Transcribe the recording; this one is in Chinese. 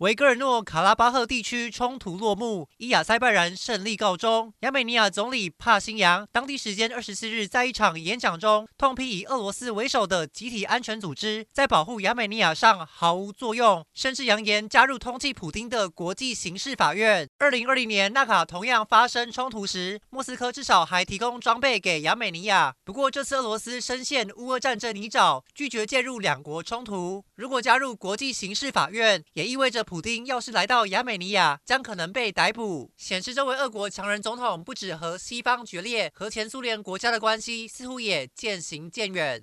维格尔诺卡拉巴赫地区冲突落幕，以亚塞拜然胜利告终。亚美尼亚总理帕辛扬当地时间二十四日在一场演讲中，痛批以俄罗斯为首的集体安全组织在保护亚美尼亚上毫无作用，甚至扬言加入通缉普丁的国际刑事法院。二零二零年纳卡同样发生冲突时，莫斯科至少还提供装备给亚美尼亚。不过这次俄罗斯深陷乌俄战争泥沼，拒绝介入两国冲突。如果加入国际刑事法院，也意味着。普丁要是来到亚美尼亚，将可能被逮捕，显示这位俄国强人总统不止和西方决裂，和前苏联国家的关系似乎也渐行渐远。